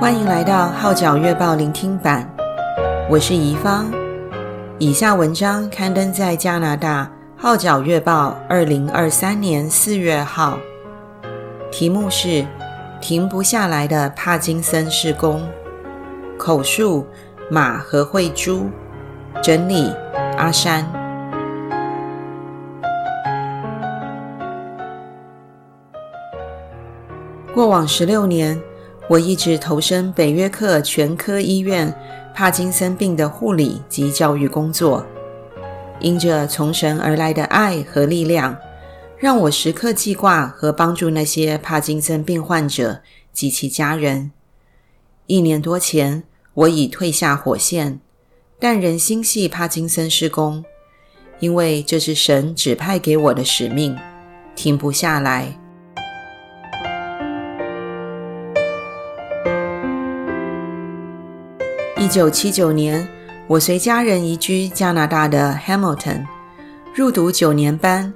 欢迎来到《号角月报》聆听版，我是怡芳。以下文章刊登在加拿大《号角月报》二零二三年四月号，题目是《停不下来的帕金森氏宫》，口述马和慧珠，整理阿山。过往十六年，我一直投身北约克全科医院帕金森病的护理及教育工作，因着从神而来的爱和力量，让我时刻记挂和帮助那些帕金森病患者及其家人。一年多前，我已退下火线，但仍心系帕金森施工，因为这是神指派给我的使命，停不下来。一九七九年，我随家人移居加拿大的 Hamilton，入读九年班。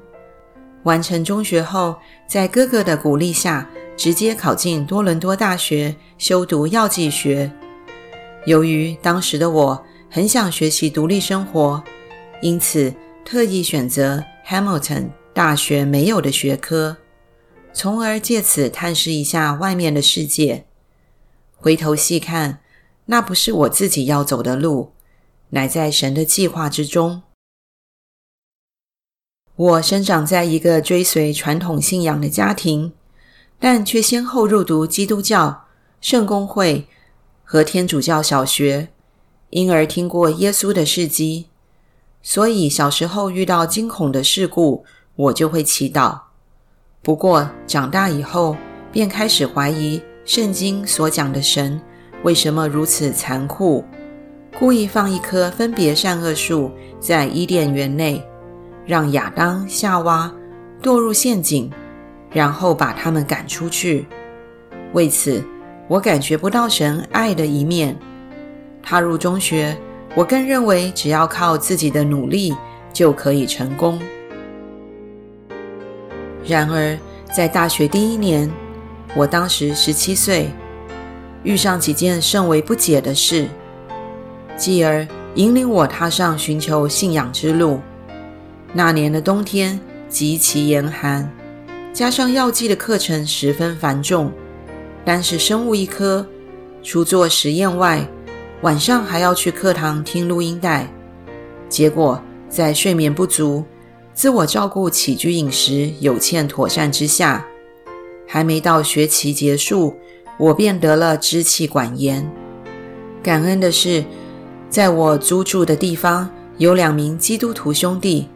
完成中学后，在哥哥的鼓励下，直接考进多伦多大学修读药剂学。由于当时的我很想学习独立生活，因此特意选择 Hamilton 大学没有的学科，从而借此探视一下外面的世界。回头细看，那不是我自己要走的路，乃在神的计划之中。我生长在一个追随传统信仰的家庭，但却先后入读基督教、圣公会和天主教小学，因而听过耶稣的事迹。所以小时候遇到惊恐的事故，我就会祈祷。不过长大以后，便开始怀疑圣经所讲的神。为什么如此残酷？故意放一棵分别善恶树在伊甸园内，让亚当、夏娃堕入陷阱，然后把他们赶出去。为此，我感觉不到神爱的一面。踏入中学，我更认为只要靠自己的努力就可以成功。然而，在大学第一年，我当时十七岁。遇上几件甚为不解的事，继而引领我踏上寻求信仰之路。那年的冬天极其严寒，加上药剂的课程十分繁重，单是生物一科，除做实验外，晚上还要去课堂听录音带。结果在睡眠不足、自我照顾、起居饮食有欠妥善之下，还没到学期结束。我便得了支气管炎。感恩的是，在我租住的地方有两名基督徒兄弟，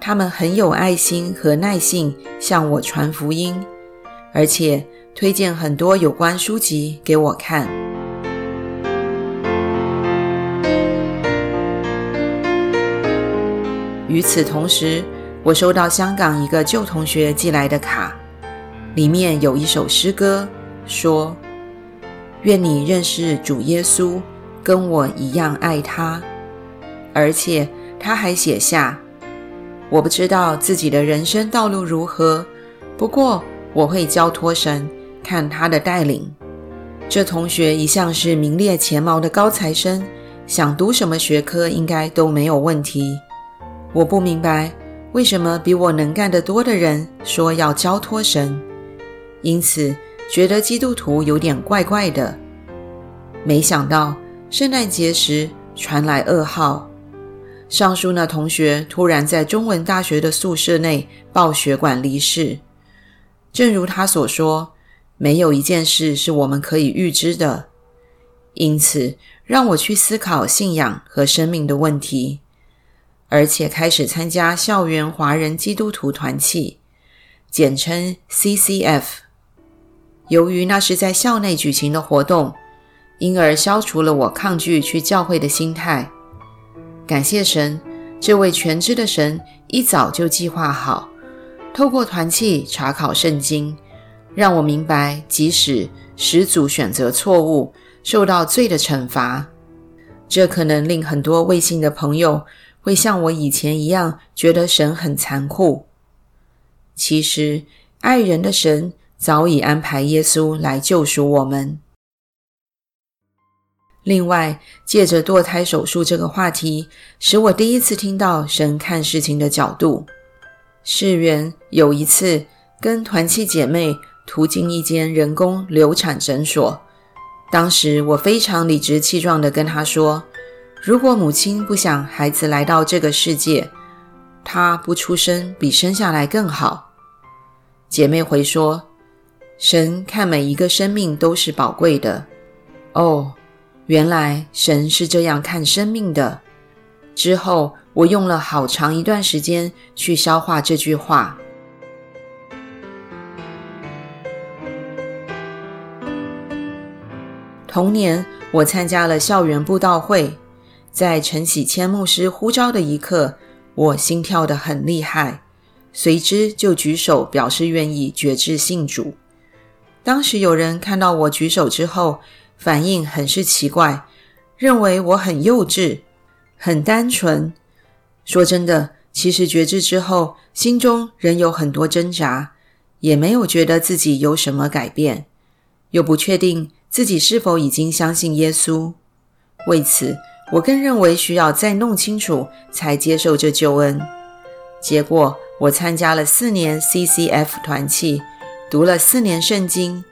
他们很有爱心和耐性向我传福音，而且推荐很多有关书籍给我看。与此同时，我收到香港一个旧同学寄来的卡，里面有一首诗歌，说。愿你认识主耶稣，跟我一样爱他。而且他还写下：“我不知道自己的人生道路如何，不过我会交托神，看他的带领。”这同学一向是名列前茅的高材生，想读什么学科应该都没有问题。我不明白为什么比我能干得多的人说要交托神，因此。觉得基督徒有点怪怪的，没想到圣诞节时传来噩耗，上述那同学突然在中文大学的宿舍内爆血管离世。正如他所说，没有一件事是我们可以预知的，因此让我去思考信仰和生命的问题，而且开始参加校园华人基督徒团契，简称 CCF。由于那是在校内举行的活动，因而消除了我抗拒去教会的心态。感谢神，这位全知的神一早就计划好，透过团契查考圣经，让我明白，即使始祖选择错误，受到罪的惩罚。这可能令很多未信的朋友会像我以前一样，觉得神很残酷。其实，爱人的神。早已安排耶稣来救赎我们。另外，借着堕胎手术这个话题，使我第一次听到神看事情的角度。事缘有一次跟团契姐妹途经一间人工流产诊所，当时我非常理直气壮地跟她说：“如果母亲不想孩子来到这个世界，她不出生比生下来更好。”姐妹回说：“神看每一个生命都是宝贵的。”哦。原来神是这样看生命的。之后，我用了好长一段时间去消化这句话。同年，我参加了校园布道会，在陈喜谦牧师呼召的一刻，我心跳得很厉害，随之就举手表示愿意决志信主。当时有人看到我举手之后，反应很是奇怪，认为我很幼稚，很单纯。说真的，其实觉知之后，心中仍有很多挣扎，也没有觉得自己有什么改变，又不确定自己是否已经相信耶稣。为此，我更认为需要再弄清楚，才接受这救恩。结果，我参加了四年 CCF 团契，读了四年圣经，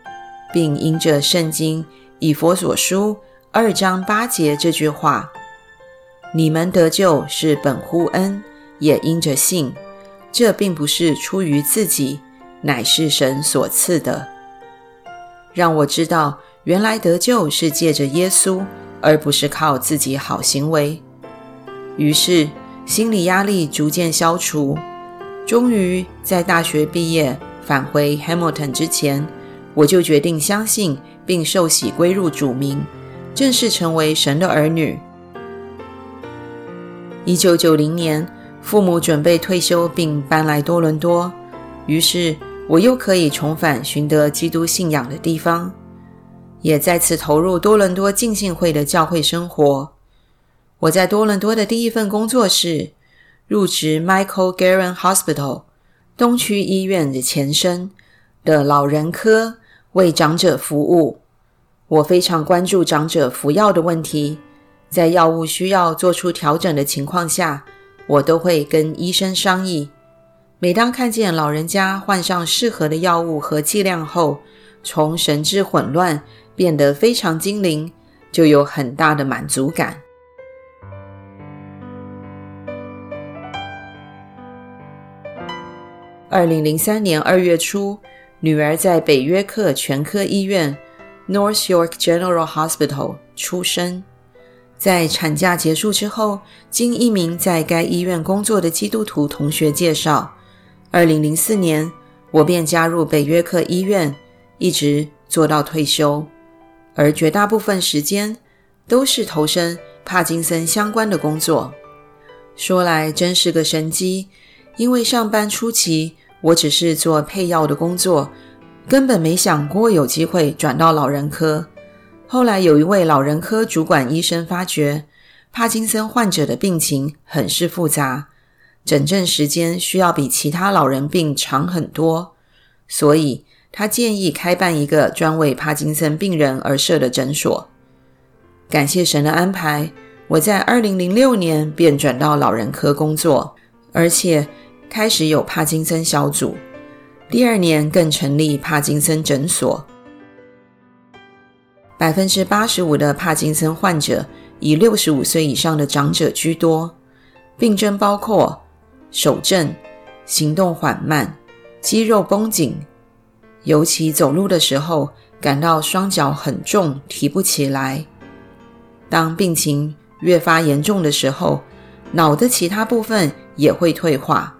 并因着圣经。以佛所书二章八节这句话：“你们得救是本乎恩，也因着信。这并不是出于自己，乃是神所赐的。”让我知道，原来得救是借着耶稣，而不是靠自己好行为。于是，心理压力逐渐消除。终于，在大学毕业返回 Hamilton 之前，我就决定相信。并受洗归入主名，正式成为神的儿女。一九九零年，父母准备退休并搬来多伦多，于是我又可以重返寻得基督信仰的地方，也再次投入多伦多浸信会的教会生活。我在多伦多的第一份工作是入职 Michael Garron Hospital 东区医院的前身的老人科。为长者服务，我非常关注长者服药的问题。在药物需要做出调整的情况下，我都会跟医生商议。每当看见老人家换上适合的药物和剂量后，从神志混乱变得非常精灵，就有很大的满足感。二零零三年二月初。女儿在北约克全科医院 （North York General Hospital） 出生。在产假结束之后，经一名在该医院工作的基督徒同学介绍，2004年我便加入北约克医院，一直做到退休，而绝大部分时间都是投身帕金森相关的工作。说来真是个神机，因为上班初期，我只是做配药的工作，根本没想过有机会转到老人科。后来有一位老人科主管医生发觉，帕金森患者的病情很是复杂，诊症时间需要比其他老人病长很多，所以他建议开办一个专为帕金森病人而设的诊所。感谢神的安排，我在2006年便转到老人科工作，而且，开始有帕金森小组，第二年更成立帕金森诊所。百分之八十五的帕金森患者以六十五岁以上的长者居多，病症包括手震、行动缓慢、肌肉绷紧，尤其走路的时候感到双脚很重，提不起来。当病情越发严重的时候，脑的其他部分也会退化。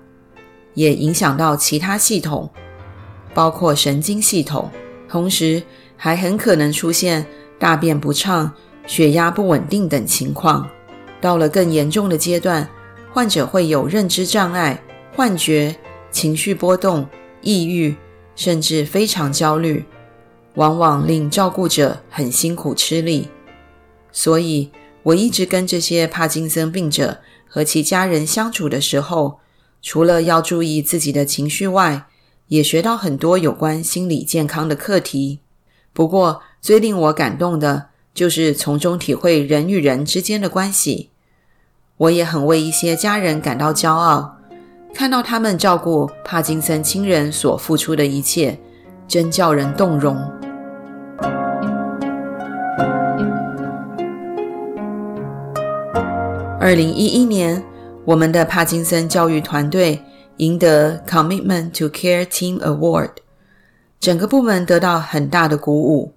也影响到其他系统，包括神经系统，同时还很可能出现大便不畅、血压不稳定等情况。到了更严重的阶段，患者会有认知障碍、幻觉、情绪波动、抑郁，甚至非常焦虑，往往令照顾者很辛苦吃力。所以，我一直跟这些帕金森病者和其家人相处的时候，除了要注意自己的情绪外，也学到很多有关心理健康的课题。不过，最令我感动的就是从中体会人与人之间的关系。我也很为一些家人感到骄傲，看到他们照顾帕金森亲人所付出的一切，真叫人动容。二零一一年，我们的帕金森教育团队赢得 Commitment to Care Team Award，整个部门得到很大的鼓舞。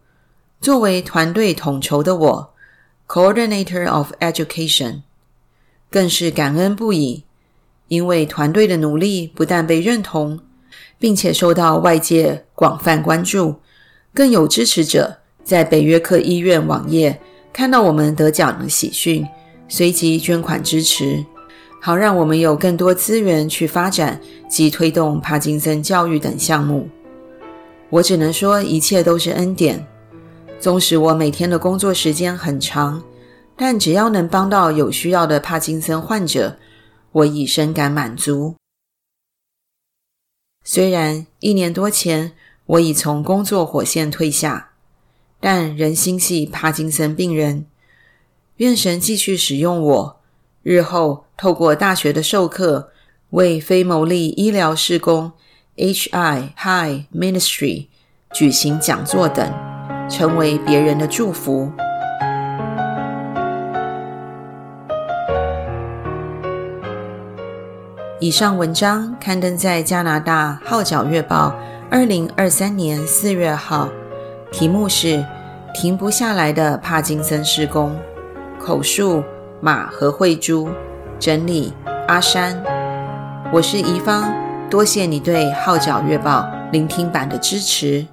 作为团队统筹的我，Coordinator of Education，更是感恩不已，因为团队的努力不但被认同，并且受到外界广泛关注，更有支持者在北约克医院网页看到我们得奖的喜讯。随即捐款支持，好让我们有更多资源去发展及推动帕金森教育等项目。我只能说，一切都是恩典。纵使我每天的工作时间很长，但只要能帮到有需要的帕金森患者，我已深感满足。虽然一年多前我已从工作火线退下，但仍心系帕金森病人。愿神继续使用我，日后透过大学的授课，为非牟利医疗事工 HI High Ministry 举行讲座等，成为别人的祝福。以上文章刊登在加拿大《号角月报》二零二三年四月号，题目是《停不下来的帕金森事工》。口述马和慧珠，整理阿山，我是怡芳，多谢你对《号角月报》聆听版的支持。